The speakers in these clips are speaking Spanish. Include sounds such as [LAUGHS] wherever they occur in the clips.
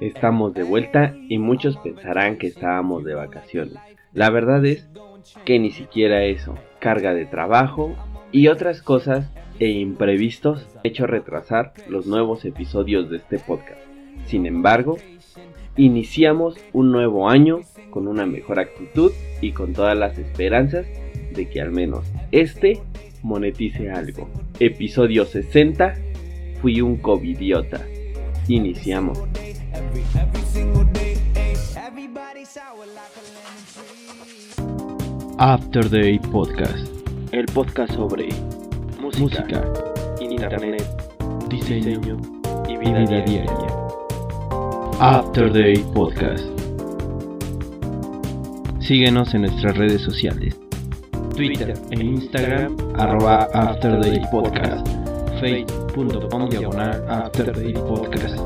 Estamos de vuelta y muchos pensarán que estábamos de vacaciones. La verdad es que ni siquiera eso, carga de trabajo y otras cosas e imprevistos hecho retrasar los nuevos episodios de este podcast. Sin embargo, iniciamos un nuevo año con una mejor actitud y con todas las esperanzas de que al menos este monetice algo. Episodio 60. Fui un covidiota. Iniciamos. After Day Podcast. El podcast sobre música, internet, diseño, y vida, diaria. After Day Podcast. Síguenos en nuestras redes sociales. Twitter e Instagram, arroba After Day Podcast. Facebook.com diagonal After Day Podcast.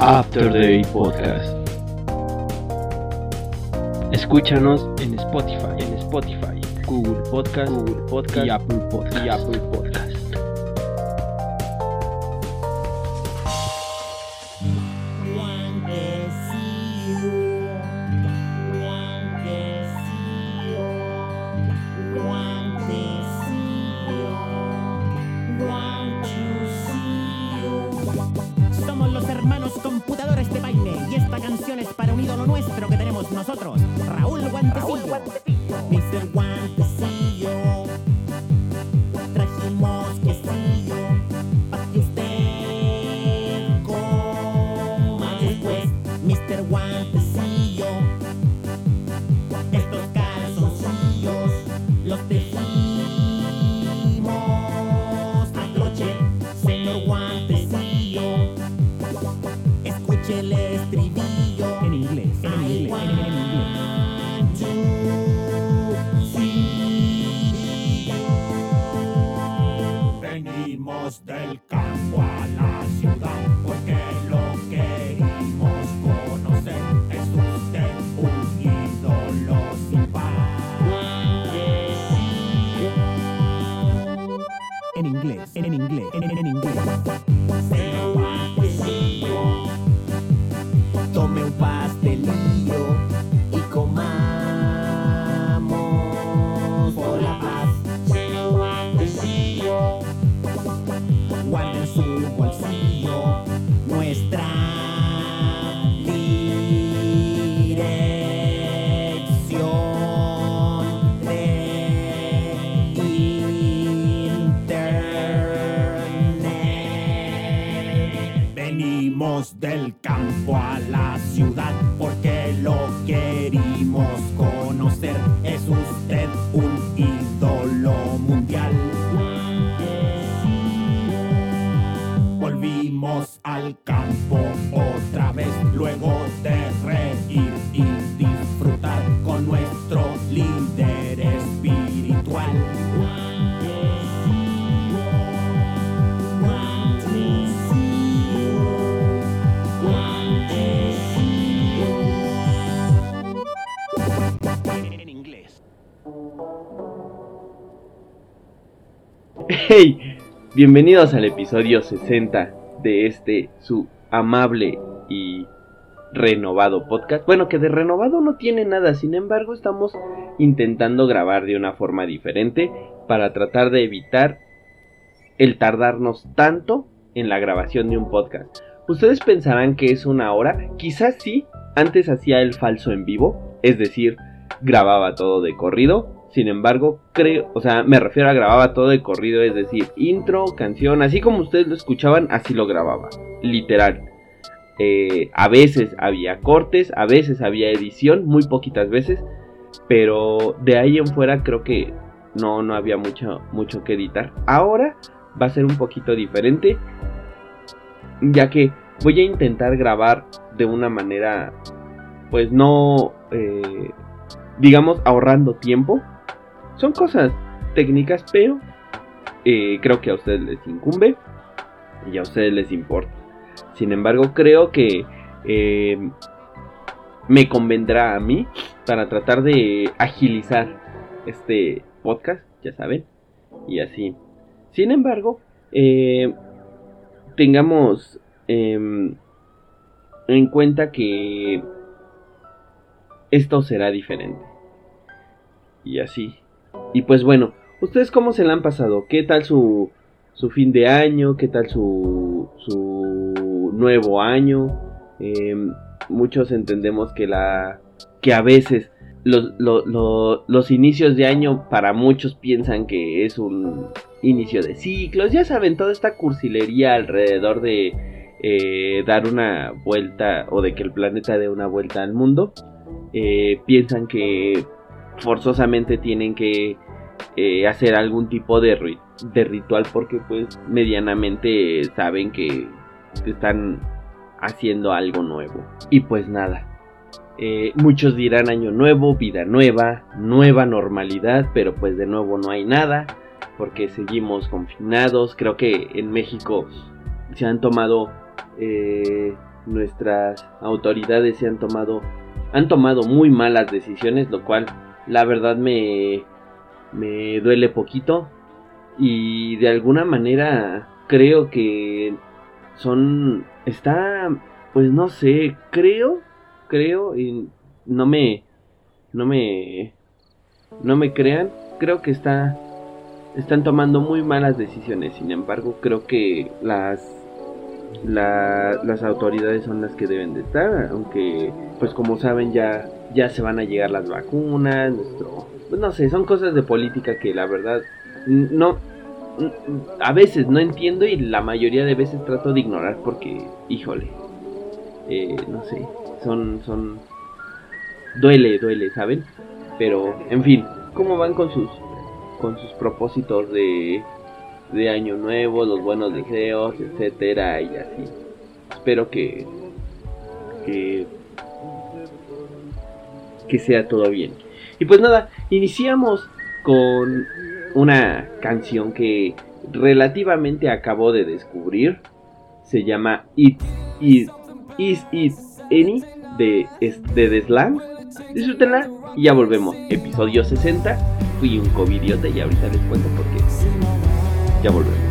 After Day Podcast. Escúchanos en Spotify, en Spotify, Google Podcast, Google Podcast y Apple Podcast. Y Apple Podcast. Hey, bienvenidos al episodio 60 de este su amable y renovado podcast. Bueno, que de renovado no tiene nada, sin embargo estamos intentando grabar de una forma diferente para tratar de evitar el tardarnos tanto en la grabación de un podcast. Ustedes pensarán que es una hora, quizás sí, antes hacía el falso en vivo, es decir, grababa todo de corrido, sin embargo, creo, o sea, me refiero a grababa todo de corrido, es decir, intro, canción, así como ustedes lo escuchaban, así lo grababa, literal. Eh, a veces había cortes, a veces había edición, muy poquitas veces, pero de ahí en fuera creo que no, no había mucho, mucho que editar. Ahora va a ser un poquito diferente, ya que voy a intentar grabar de una manera, pues no, eh, digamos, ahorrando tiempo son cosas técnicas, pero eh, creo que a ustedes les incumbe y a ustedes les importa. Sin embargo, creo que eh, me convendrá a mí para tratar de agilizar este, podcast, ya saben, y así. Sin embargo, eh, tengamos em, en cuenta que esto será diferente. Y así. Y pues bueno, ¿ustedes cómo se la han pasado? ¿Qué tal su, su fin de año? ¿Qué tal su, su nuevo año? Em, muchos entendemos que la que a veces los, los inicios de año para muchos piensan que es un inicio de ciclos, ya saben, toda esta cursilería alrededor de eh, dar una vuelta o de que el planeta dé una vuelta al mundo, eh, piensan que forzosamente tienen que eh, hacer algún tipo de, de ritual porque pues medianamente saben que están haciendo algo nuevo. Y pues nada, eh, muchos dirán año nuevo, vida nueva, nueva normalidad, pero pues de nuevo no hay nada, porque seguimos confinados. Creo que en México se han tomado, eh, nuestras autoridades se han tomado, han tomado muy malas decisiones, lo cual la verdad me, me duele poquito. Y de alguna manera creo que son, está, pues no sé, creo creo y no me no me no me crean, creo que está están tomando muy malas decisiones. Sin embargo, creo que las las autoridades son las que deben de estar, aunque pues como saben ya ya se van a llegar las vacunas, nuestro pues no sé, son cosas de política que la verdad no a veces no entiendo y la mayoría de veces trato de ignorar porque, híjole, eh, no sé, son, son, duele, duele, ¿saben? Pero, en fin, ¿cómo van con sus, con sus propósitos de, de año nuevo, los buenos deseos, etcétera, y así? Espero que, que, que sea todo bien. Y pues nada, iniciamos con una canción que relativamente acabo de descubrir. Se llama It, It, Is It Any de, de The Slang. Disfrútenla y ya volvemos. Episodio 60. Fui un covidiota y ahorita les cuento por qué. Ya volvemos.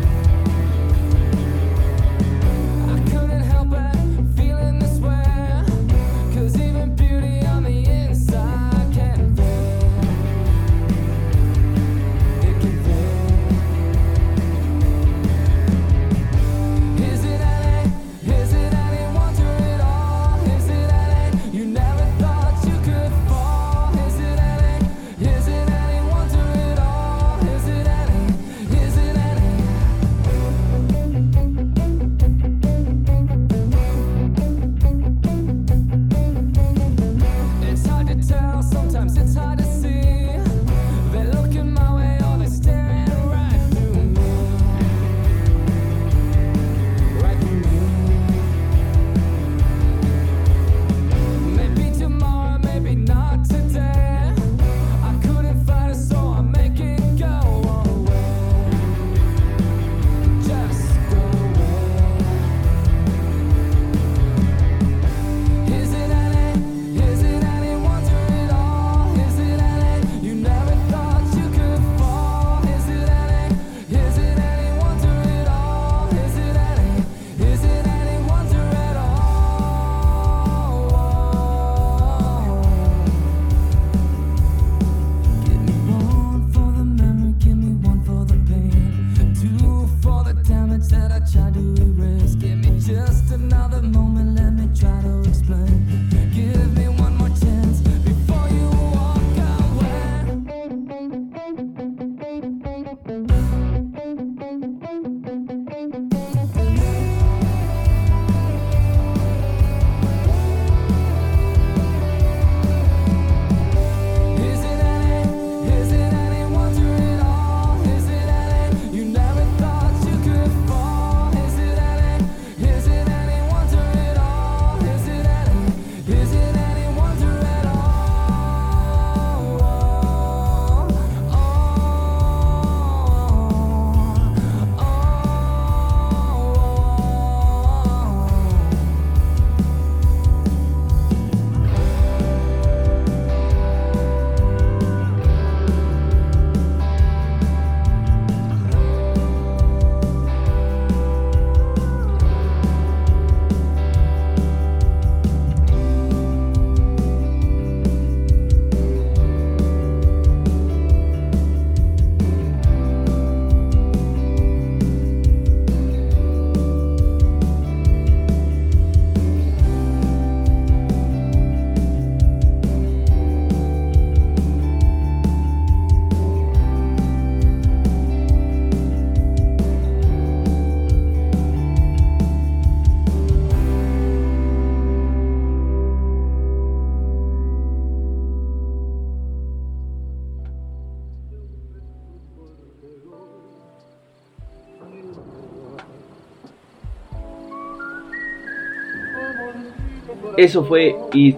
Eso fue Is,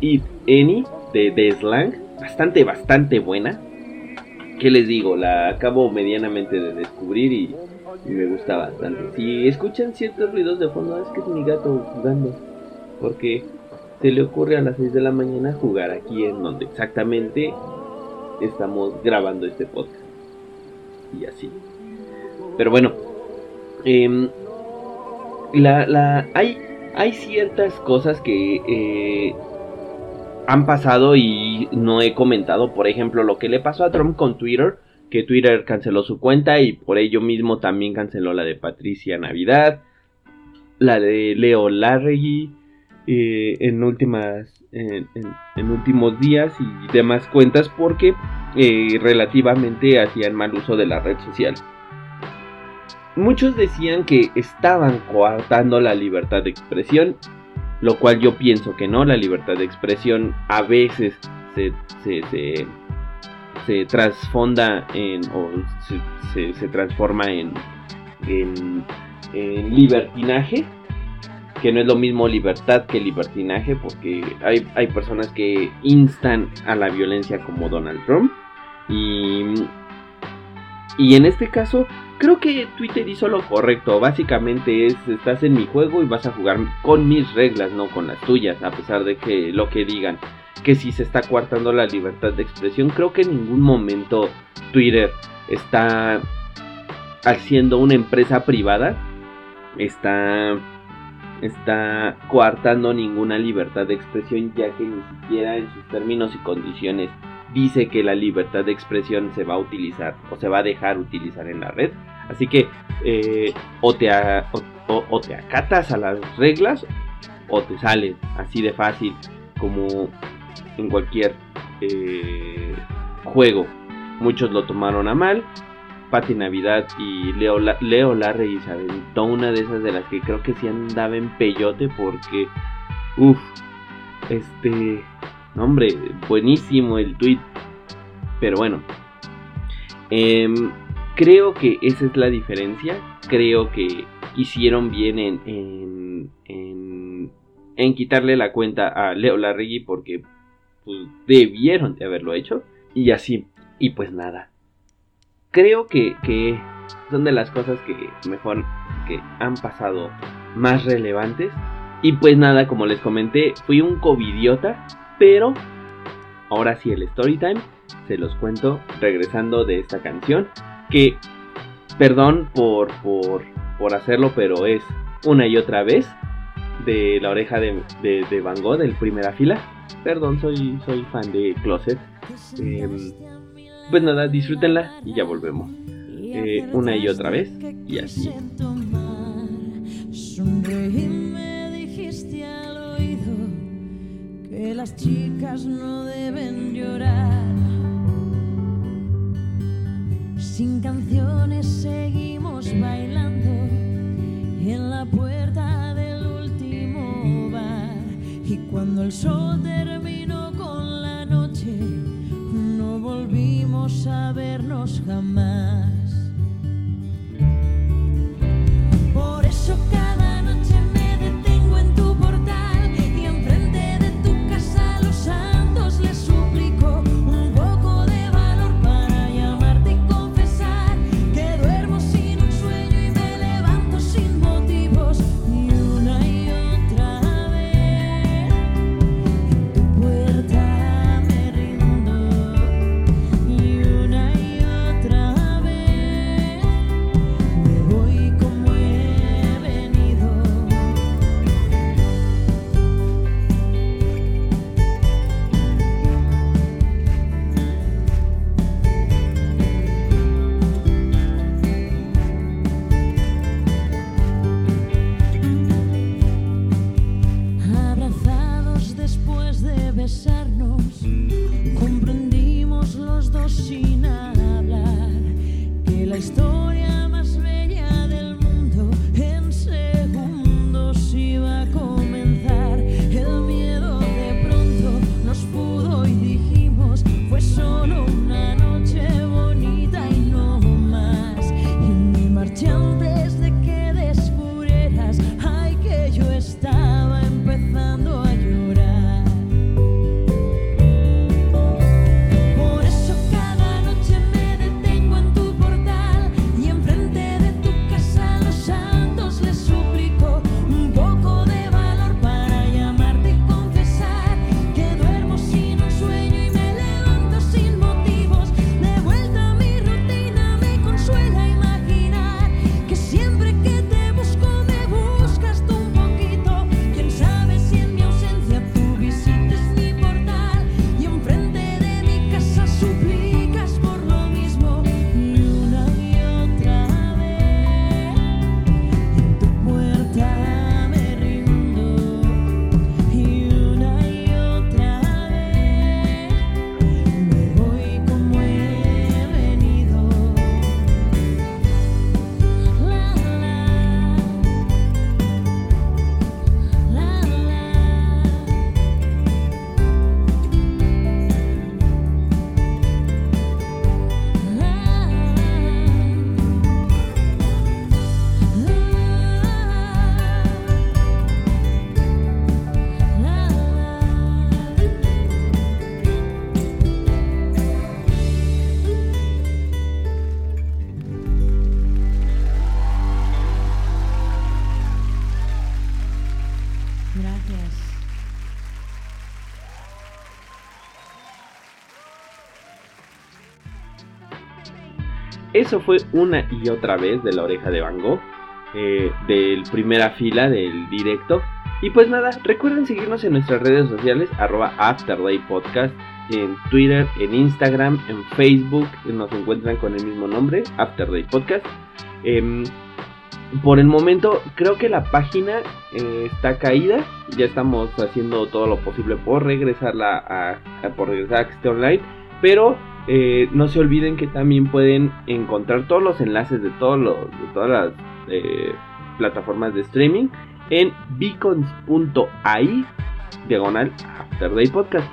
It Any de, de Slang. Bastante, bastante buena. ¿Qué les digo? La acabo medianamente de descubrir y, me gusta bastante. Si escuchan ciertos ruidos de fondo, es que es mi gato jugando. Porque se le ocurre a las 6 de la mañana jugar aquí en donde exactamente estamos grabando este podcast. Y así. Pero bueno, eh, la, la, hay, hay ciertas cosas que eh, han pasado y no he comentado. Por ejemplo, lo que le pasó a Trump con Twitter, que Twitter canceló su cuenta y por ello mismo también canceló la de Patricia Navidad, la de Leo Larregui eh, en últimas en, últimos días y demás cuentas porque eh, relativamente hacían mal uso de la red social. Muchos decían que estaban coartando la libertad de expresión, lo cual yo pienso que no, la libertad de expresión a veces se, se, se, transfonda en o se, se transforma en, en, en, libertinaje, que no es lo mismo libertad que libertinaje, porque hay, hay personas que instan a la violencia como Donald Trump. Y, y en este caso Creo que Twitter hizo lo correcto. Básicamente es, estás en mi juego y vas a jugar con mis reglas, no con las tuyas, a pesar de que lo que digan, que si se está coartando la libertad de expresión, creo que en ningún momento Twitter está haciendo una empresa privada, está está coartando ninguna libertad de expresión ya que ni siquiera en sus términos y condiciones dice que la libertad de expresión se va a utilizar o se va a dejar utilizar en la red. Así que eh, o, te acatas a las reglas o te sales así de fácil como en cualquier eh, juego. Muchos lo tomaron a mal. Pati Navidad y Leo, Leo Larry se aventó una de esas de las que creo que sí andaba en peyote porque, uff, este, hombre, buenísimo el tweet. Pero bueno. Em, creo que esa es la diferencia. Creo que hicieron bien en, en, en, quitarle la cuenta a Leo Larregui porque pues, debieron de haberlo hecho. Y así. Y pues nada. Creo que, que son de las cosas que mejor que han pasado más relevantes. Y pues nada, como les comenté, fui un covidiota pero ahora sí el story time se los cuento regresando de esta canción que perdón por, por, por hacerlo pero es una y otra vez de la oreja de, de, Van Gogh del primera fila. Perdón soy, soy fan de Closet. Em, pues nada disfrútenla y ya volvemos. Eh, una y otra vez y así las chicas no deben llorar. Sin canciones seguimos bailando en la puerta del último bar. Y cuando el sol terminó con la noche, no volvimos a vernos jamás. Por eso estaba empezando. Eso fue una y otra vez de la oreja de Van Gogh, eh, del primera fila del directo. Y pues nada, recuerden seguirnos en nuestras redes sociales, arroba Afterday Podcast, en Twitter, en Instagram, en Facebook, nos encuentran con el mismo nombre, Afterday Podcast. Em, por el momento creo que la página eh, está caída. Ya estamos haciendo todo lo posible por regresarla a, por regresar a que esté online. Pero eh, no se olviden que también pueden encontrar todos los enlaces de, todos los, todas las eh, plataformas de streaming en beacons.ai diagonal Afterday Podcast.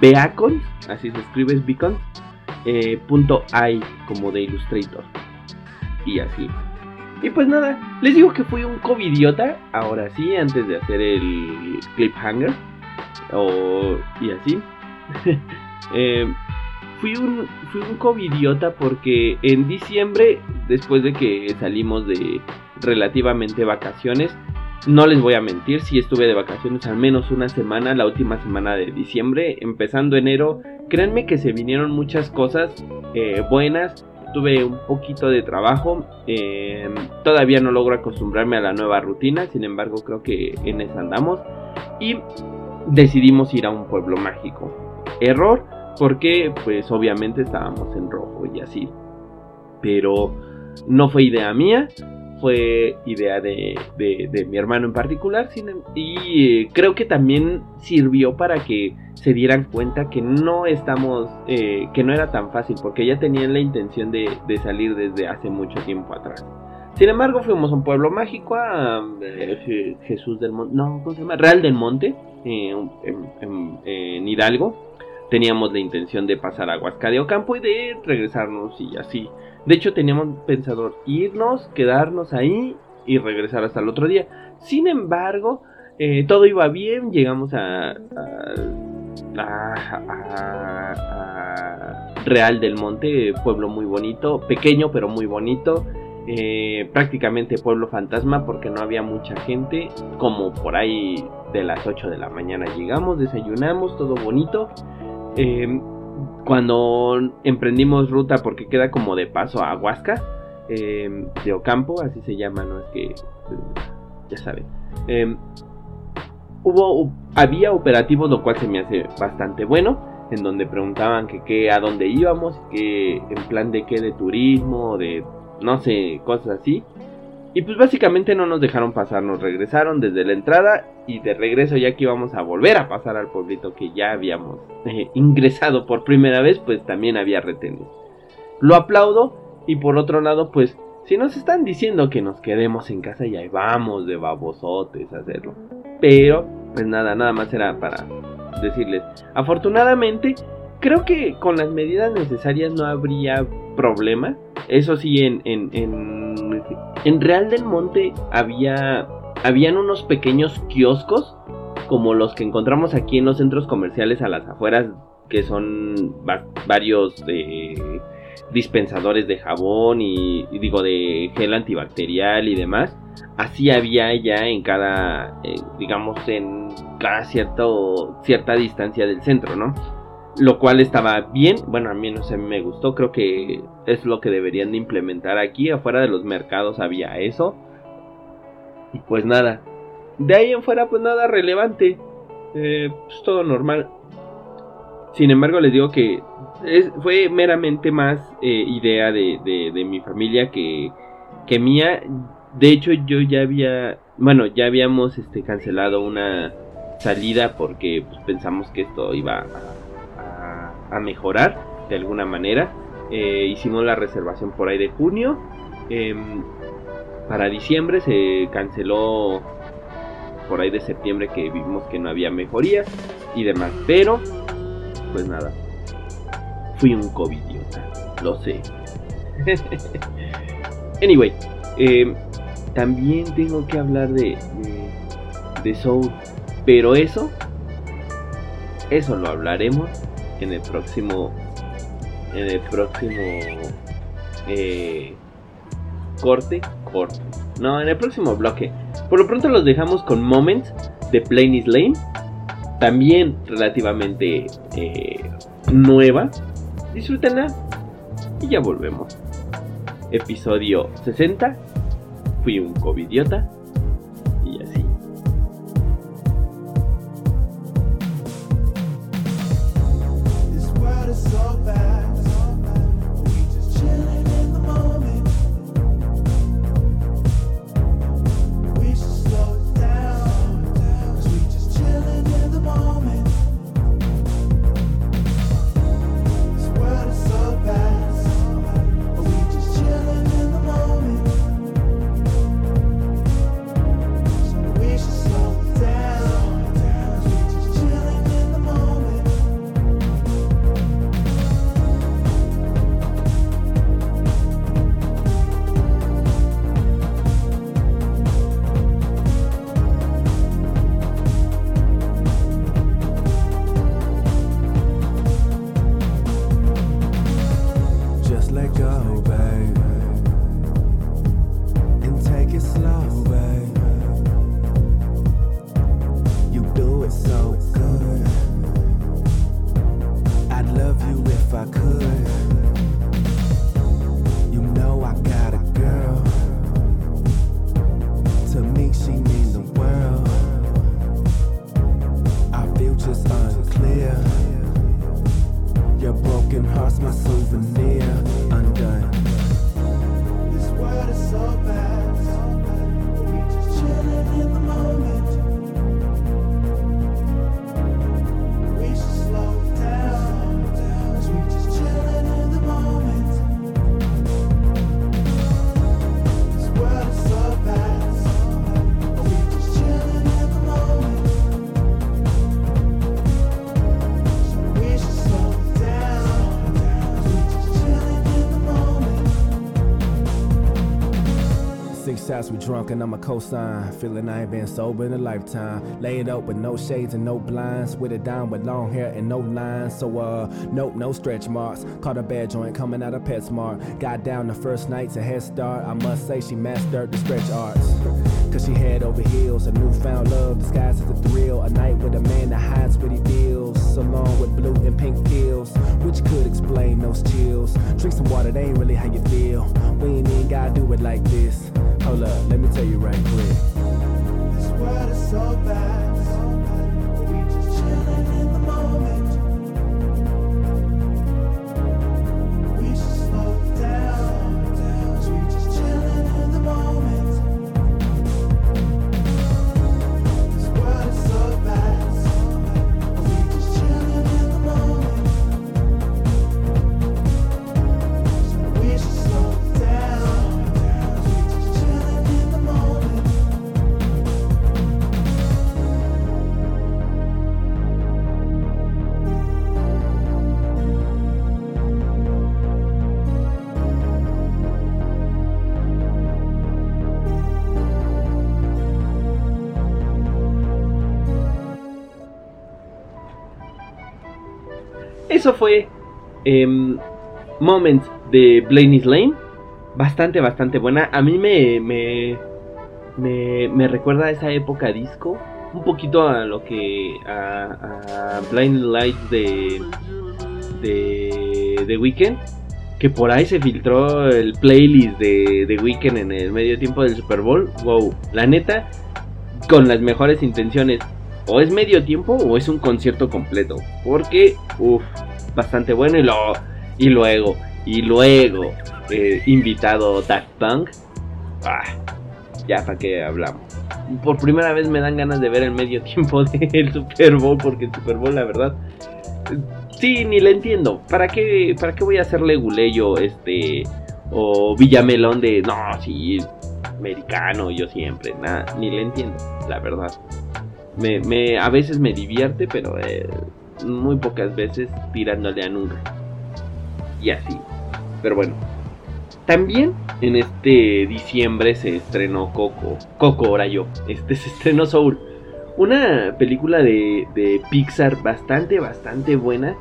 Beacons, así se escribe es beacons, punto .ai como de Illustrator. Y así. Y pues nada, les digo que fui un covidiota, ahora sí, antes de hacer el cliffhanger. O, y así. [LAUGHS] eh, fui un, fui un covidiota porque en diciembre, después de que salimos de relativamente vacaciones, no les voy a mentir, si estuve de vacaciones al menos una semana, la última semana de diciembre, empezando enero, créanme que se vinieron muchas cosas eh, buenas tuve un poquito de trabajo. Em, todavía no logro acostumbrarme a la nueva rutina, sin embargo creo que en esa andamos. Y decidimos ir a un pueblo mágico. Error, porque pues obviamente estábamos en rojo y así. Pero no fue idea mía, fue idea de, mi hermano en particular. Em, y eh, creo que también sirvió para que se dieran cuenta que no estamos, eh, que no era tan fácil, porque ya tenían la intención de, salir desde hace mucho tiempo atrás. Sin embargo, fuimos a un pueblo mágico, a eh, Jesús del Monte, no, ¿cómo se llama? Real del Monte, en, Hidalgo. Teníamos la intención de pasar a Huasca de Ocampo y de regresarnos y así. De hecho, teníamos pensado irnos, quedarnos ahí y regresar hasta el otro día. Sin embargo, eh, todo iba bien, llegamos a, Real del Monte, pueblo muy bonito, pequeño pero muy bonito. Eh, prácticamente pueblo fantasma porque no había mucha gente, como por ahí de las 8 de la mañana llegamos, desayunamos, todo bonito. Eh, cuando emprendimos ruta, porque queda como de paso a Huasca, em, Ocampo, así se llama, no es que, ya saben. Em, hubo, había operativos, lo cual se me hace bastante bueno, en donde preguntaban que qué, a dónde íbamos, que en plan de qué, de turismo, de no sé, cosas así. Y pues básicamente no nos dejaron pasar, nos regresaron desde la entrada y de regreso ya que íbamos a volver a pasar al pueblito que ya habíamos eh, ingresado por primera vez, pues también había retenido. Lo aplaudo y por otro lado, pues si nos están diciendo que nos quedemos en casa y ahí vamos de babosotes a hacerlo. Pero, pues nada, nada más era para decirles. Afortunadamente, creo que con las medidas necesarias no habría problema. Eso sí, en, en, en, Real del Monte había habían unos pequeños kioscos como los que encontramos aquí en los centros comerciales a las afueras, que son varios eh, dispensadores de jabón y, digo de gel antibacterial y demás. Así había ya en cada, eh, digamos, en cada cierto, cierta distancia del centro, ¿no? Lo cual estaba bien, bueno, a mí no sé, me gustó, creo que es lo que deberían de implementar aquí, afuera de los mercados había eso. Y pues nada, de ahí en fuera pues nada relevante, eh, pues todo normal. Sin embargo les digo que fue meramente más eh, idea de, de, mi familia que, que mía. De hecho yo ya había, bueno, ya habíamos este, cancelado una salida porque pues, pensamos que esto iba a a mejorar de alguna manera. Eh, hicimos la reservación por ahí de junio. Em, para diciembre se canceló por ahí de septiembre que vimos que no había mejorías y demás. Pero, pues nada. Fui un COVID, lo sé. [LAUGHS] anyway, em, también tengo que hablar de, de, de Soul. Pero eso, eso lo hablaremos en el próximo en el próximo eh, corte corte no en el próximo bloque por lo pronto los dejamos con Moments de Plain is Lane también relativamente eh, nueva disfrútenla y ya volvemos. Episodio 60. Fui un covidiota. broken hearts, my souvenir undone. Shots, we drunk and I'm a cosign. Feeling I ain't been sober in a lifetime. Laid up with no shades and no blinds. With it down with long hair and no lines. So, uh, nope, no stretch marks. Caught a bad joint coming out of PetSmart. Got down the first night's a head start. I must say she mastered the stretch arts. Cause she head over heels. A newfound love disguised as a thrill. A night with a man that hides what he feels. Along with blue and pink pills. Which could explain those chills. Drink some water, they ain't really how you feel. We ain't even gotta do it like this. Hold up, let me tell you right quick. This world is so bad. Eso fue em, Moments de Blaney's Lane. Bastante, bastante buena. A mí me, me, me, recuerda a esa época disco. Un poquito a lo que. a, a Blind Lights de. de. de Weekend. Que por ahí se filtró el playlist de, de Weekend en el medio tiempo del Super Bowl. Wow, la neta, con las mejores intenciones. O es medio tiempo o es un concierto completo. Porque, uff, bastante bueno. Y, lo, y luego, y luego, eh, invitado Daft Punk. Ah, ya para qué hablamos. Por primera vez me dan ganas de ver el medio [LAUGHS] tiempo del Super Bowl. Porque el Super Bowl, la verdad. Sí, ni le entiendo. ¿Para qué, para qué voy a hacerle guleyo este o Villamelón de no, sí, americano, yo siempre, nada, ni le entiendo, la verdad. Me, me, a veces me divierte, pero eh, muy pocas veces tirándole a nunca. Y así. Pero bueno. También en este diciembre se estrenó Coco. Coco, ahora yo. Este se estrenó Soul. Una película de, de Pixar bastante, bastante buena.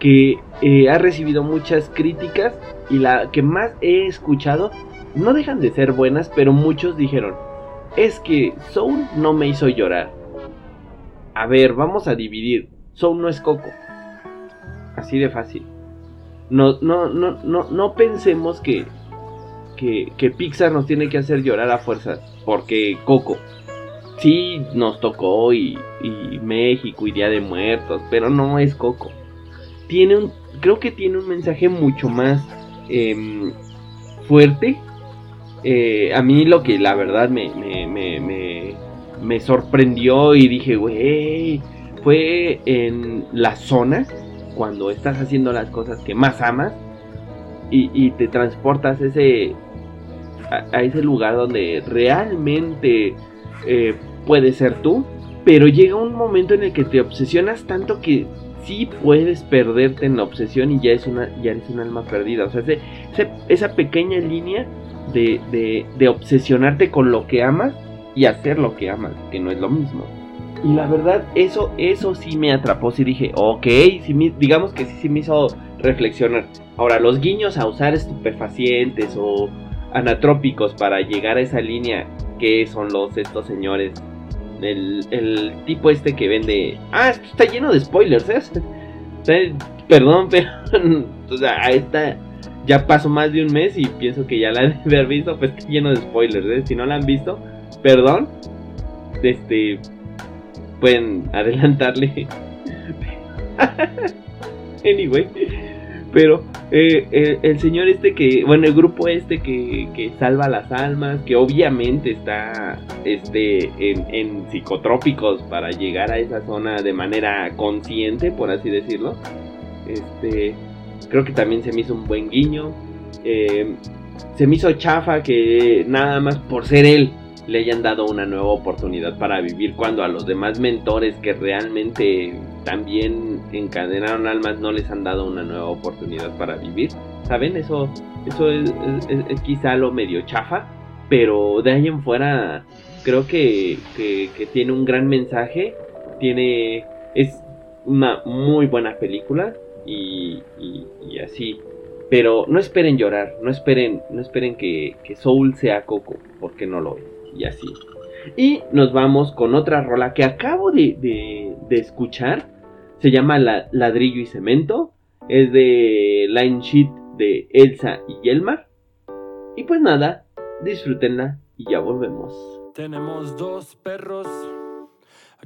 Que eh, ha recibido muchas críticas. Y la que más he escuchado. No dejan de ser buenas, pero muchos dijeron. Es que Soul no me hizo llorar. A ver, vamos a dividir. Soul no es Coco. Así de fácil. no, no, no, no, no pensemos que, que, que Pixar nos tiene que hacer llorar a fuerzas. Porque Coco, sí nos tocó y, y México y Día de Muertos, pero no es Coco. Tiene un, creo que tiene un mensaje mucho más em, fuerte. Eh, a mí lo que la verdad me, me, me, me, me sorprendió y dije, güey, fue en la zona cuando estás haciendo las cosas que más amas y, te transportas ese a, ese lugar donde realmente eh, puede ser tú, pero llega un momento en el que te obsesionas tanto que sí puedes perderte en la obsesión y ya, es una, ya eres un alma perdida. O sea, ese, esa pequeña línea de, de, obsesionarte con lo que amas y hacer lo que amas, que no es lo mismo. Y la verdad, eso, eso sí me atrapó, sí dije, ok, sí me, digamos que sí, sí me hizo reflexionar. Ahora, los guiños a usar estupefacientes o anatrópicos para llegar a esa línea que son los estos señores. El, el tipo este que vende. Ah, esto está lleno de spoilers, ¿eh? [LAUGHS] Perdón, [LAUGHS] pero. o sea, a esta. Ya pasó más de un mes y pienso que ya la [LAUGHS] de haber visto, pues está lleno de spoilers, ¿eh? Si no la han visto, perdón. Este. Pueden adelantarle. anyway. Pero eh, el, el, señor este que, bueno, el grupo este que, que, salva las almas, que obviamente está este, en, en, psicotrópicos para llegar a esa zona de manera consciente, por así decirlo. Este, creo que también se me hizo un buen guiño. Eh, se me hizo chafa que nada más por ser él le hayan dado una nueva oportunidad para vivir cuando a los demás mentores que realmente también encadenaron almas no les han dado una nueva oportunidad para vivir. ¿Saben? Eso, eso es, es, quizá lo medio chafa, pero de ahí en fuera creo que, que, tiene un gran mensaje, tiene es una muy buena película y, y, y así. Pero no esperen llorar, no esperen, no esperen que, que Soul sea Coco, porque no lo es y así. Y nos vamos con otra rola que acabo de, de, escuchar. Se llama la, Ladrillo y Cemento. Es de Line Sheet de Elsa y Yelmar. Y pues nada, disfrútenla y ya volvemos. Tenemos dos perros.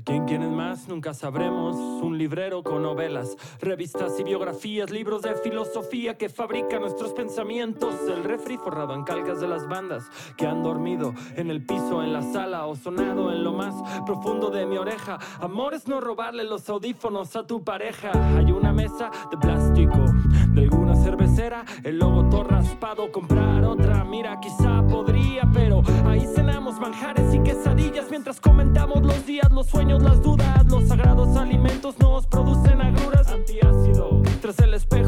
¿A quién quieren más? Nunca sabremos. Un librero con novelas, revistas y biografías, libros de filosofía que fabrican nuestros pensamientos. El refri forrado en calcas de las bandas que han dormido en el piso, en la sala o sonado en lo más profundo de mi oreja. Amor es no robarle los audífonos a tu pareja. Hay una mesa de plástico de alguna cervecera, el logo todo raspado. Comprar otra, mira, quizá podría, pero ahí cenamos manjares y quesadillas mientras comentamos los días, los sueños, las dudas. Los sagrados alimentos nos producen agruras. Antiácido. Tras el espejo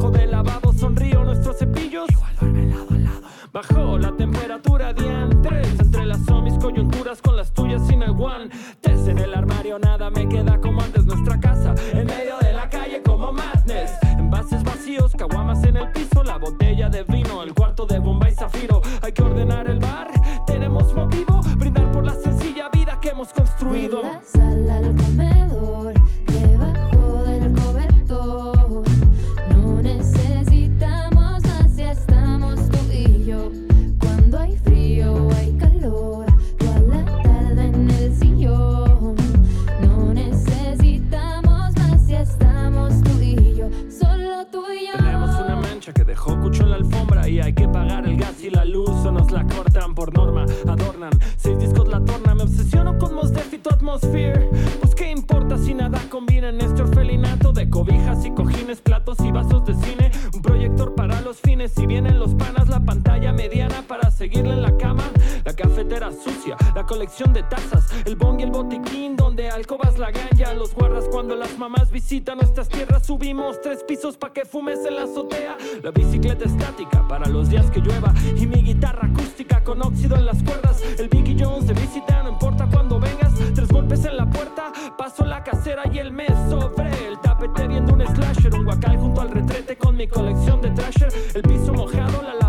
pisos pa' que fumes en la azotea. La bicicleta estática para los días que llueva. Y mi guitarra acústica con óxido en las cuerdas. El Vicky Jones de visita, no importa cuando vengas. Tres golpes en la puerta, paso la casera y el mes sobre el tapete viendo un slasher. Un guacal junto al retrete con mi colección de trasher. El piso mojado, la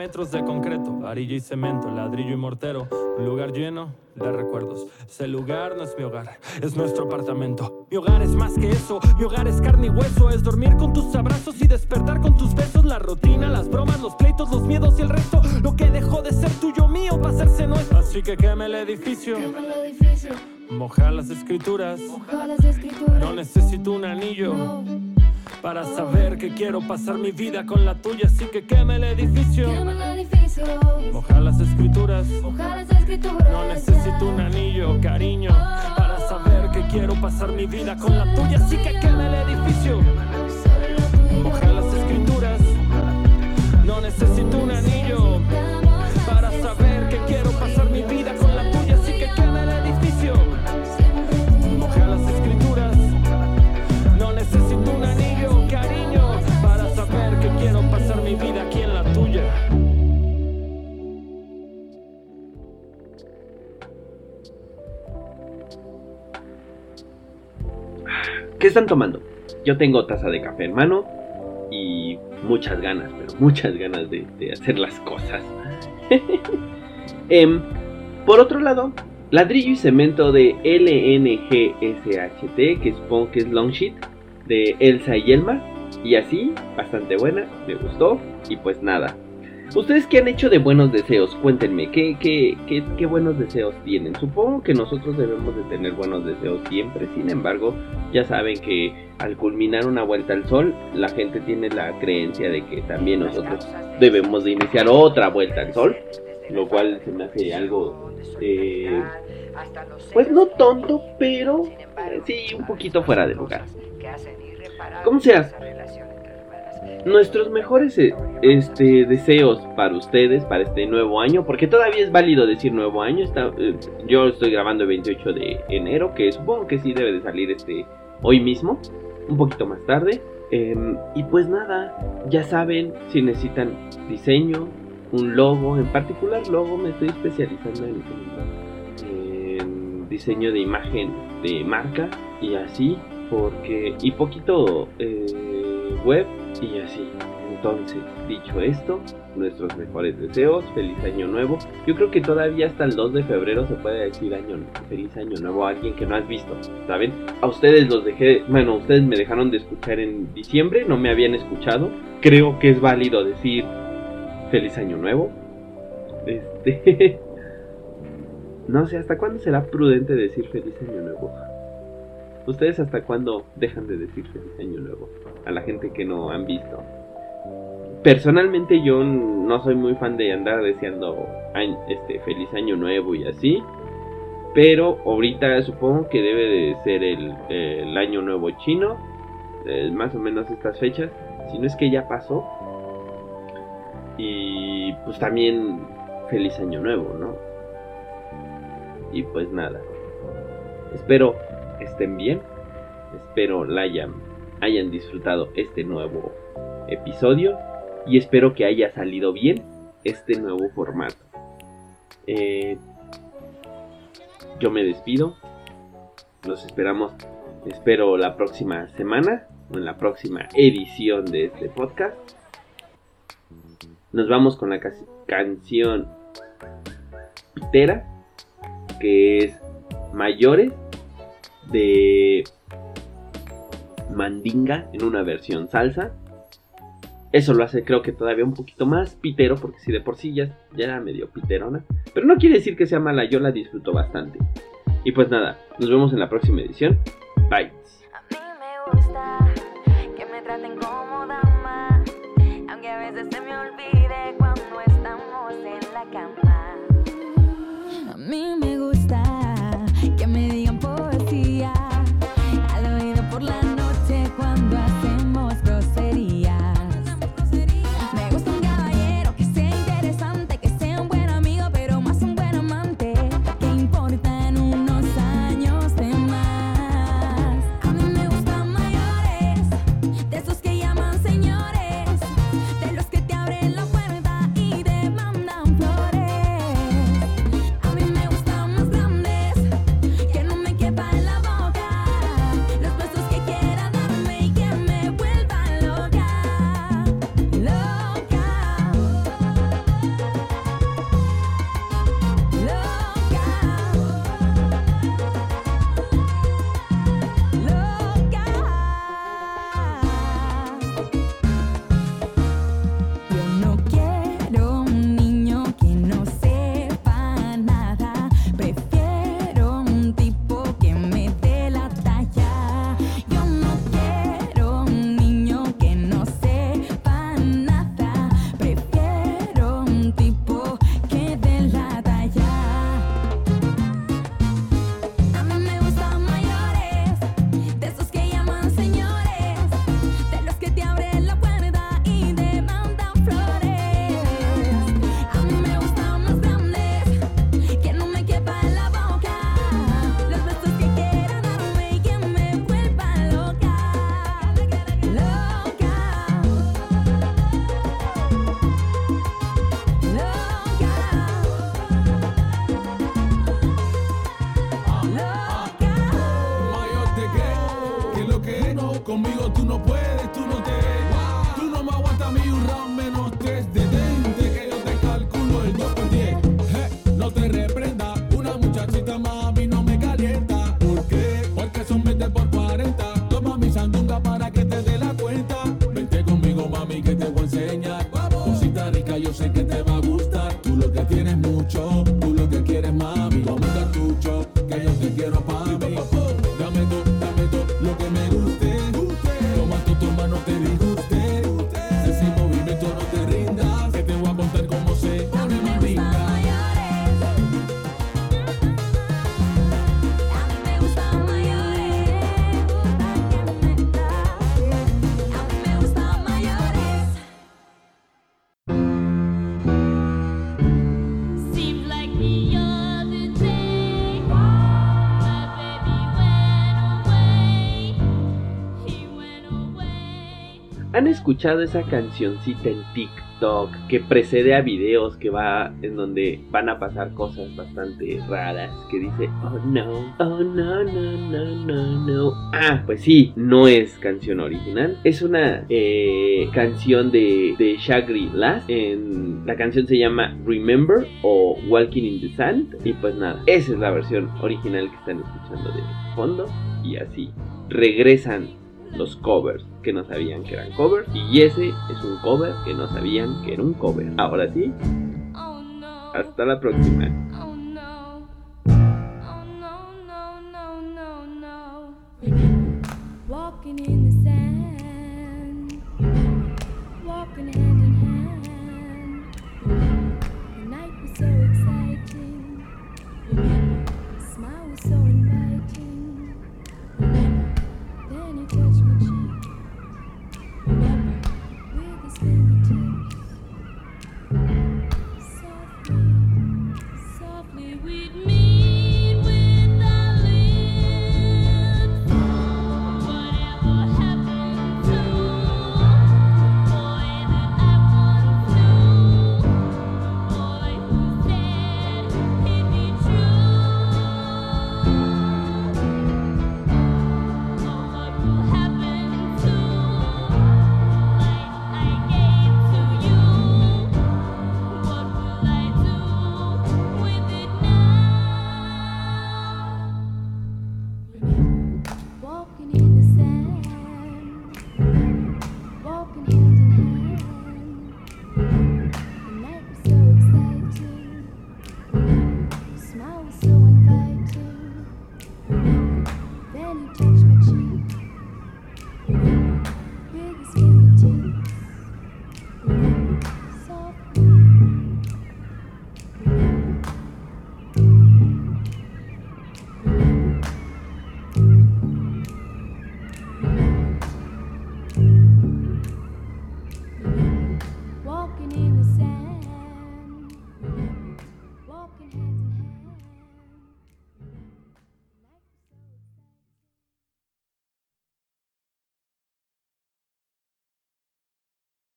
metros de concreto, varilla y cemento, ladrillo y mortero. Un lugar lleno de recuerdos. Ese lugar no es mi hogar, es nuestro apartamento. Mi hogar es más que eso, mi hogar es carne y hueso. Es dormir con tus abrazos y despertar con tus besos. La rutina, las bromas, los pleitos, los miedos y el resto. Lo que dejó de ser tuyo mío para hacerse nuestro. Así que queme el edificio, Quema el edificio, moja las escrituras. moja las escrituras. No necesito un anillo No, para saber que quiero pasar mi vida con la tuya. Así que queme el edificio, moja las escrituras. No necesito un anillo, cariño, para saber que quiero pasar mi vida con la tuya. Así que queme el edificio, moja las escrituras. No necesito un anillo para saber que quiero ¿Qué están tomando? Yo tengo taza de café en mano y muchas ganas, pero muchas ganas de, hacer las cosas. [LAUGHS] Em, por otro lado, ladrillo y cemento de LNGSHT, que supongo que es Longsheet, de Elsa y Elma. Y así, bastante buena, me gustó. Y pues nada. ¿Ustedes qué han hecho de buenos deseos? Cuéntenme, ¿qué, qué, qué, qué buenos deseos tienen? Supongo que nosotros debemos de tener buenos deseos siempre, sin embargo, ya saben que al culminar una vuelta al sol, la gente tiene la creencia de que también nosotros debemos de iniciar otra vuelta al sol, lo cual se me hace algo, eh, pues no tonto, pero eh, sí un poquito fuera de lugar. Como sea, nuestros mejores eh, este, deseos para ustedes, para este nuevo año, porque todavía es válido decir nuevo año, está, eh, yo estoy grabando el 28 de enero, que supongo que sí debe de salir este hoy mismo, un poquito más tarde. em, y pues nada, ya saben, si necesitan diseño, un logo, en particular logo, me estoy especializando en, en- diseño de imagen de marca y así, porque, y poquito eh, web y así. Entonces, dicho esto, nuestros mejores deseos, feliz año nuevo. Yo creo que todavía hasta el 2 de febrero se puede decir año feliz año nuevo a alguien que no has visto, ¿saben? A ustedes los dejé, bueno, ustedes me dejaron de escuchar en diciembre, no me habían escuchado. Creo que es válido decir feliz año nuevo. Este [LAUGHS] No sé, ¿hasta cuándo será prudente decir feliz año nuevo? ¿Ustedes hasta cuándo dejan de decir feliz año nuevo? A la gente que no han visto. Personalmente yo no soy muy fan de andar deseando este feliz año nuevo y así. Pero ahorita supongo que debe de ser el, año nuevo chino. eh, más o menos estas fechas. Si no es que ya pasó. Y pues también feliz año nuevo, ¿no? Y pues nada. Espero estén bien. Espero la hayan disfrutado este nuevo episodio. Y espero que haya salido bien este nuevo formato. Eh, yo me despido. Los esperamos. Espero la próxima semana. O en la próxima edición de este podcast. Nos vamos con la canción Pitera. Que es Mayores. De Mandinga en una versión salsa. Eso lo hace creo que todavía un poquito más pitero, porque si de por sí ya, ya era medio piterona. Pero no quiere decir que sea mala, yo la disfruto bastante. Y pues nada, nos vemos en la próxima edición. Bye. ¿Han escuchado esa cancioncita en TikTok que precede a videos que va en donde van a pasar cosas bastante raras? Que dice, oh no, oh no, no, no, no, no. Ah, pues sí, no es canción original. Es una eh, canción de, de Shangri-La. En, la canción se llama Remember o Walking in the Sand. Y pues nada, esa es la versión original que están escuchando de fondo. Y así regresan los covers que no sabían que eran covers y ese es un cover que no sabían que era un cover. Ahora sí, Oh hasta la próxima. Oh no.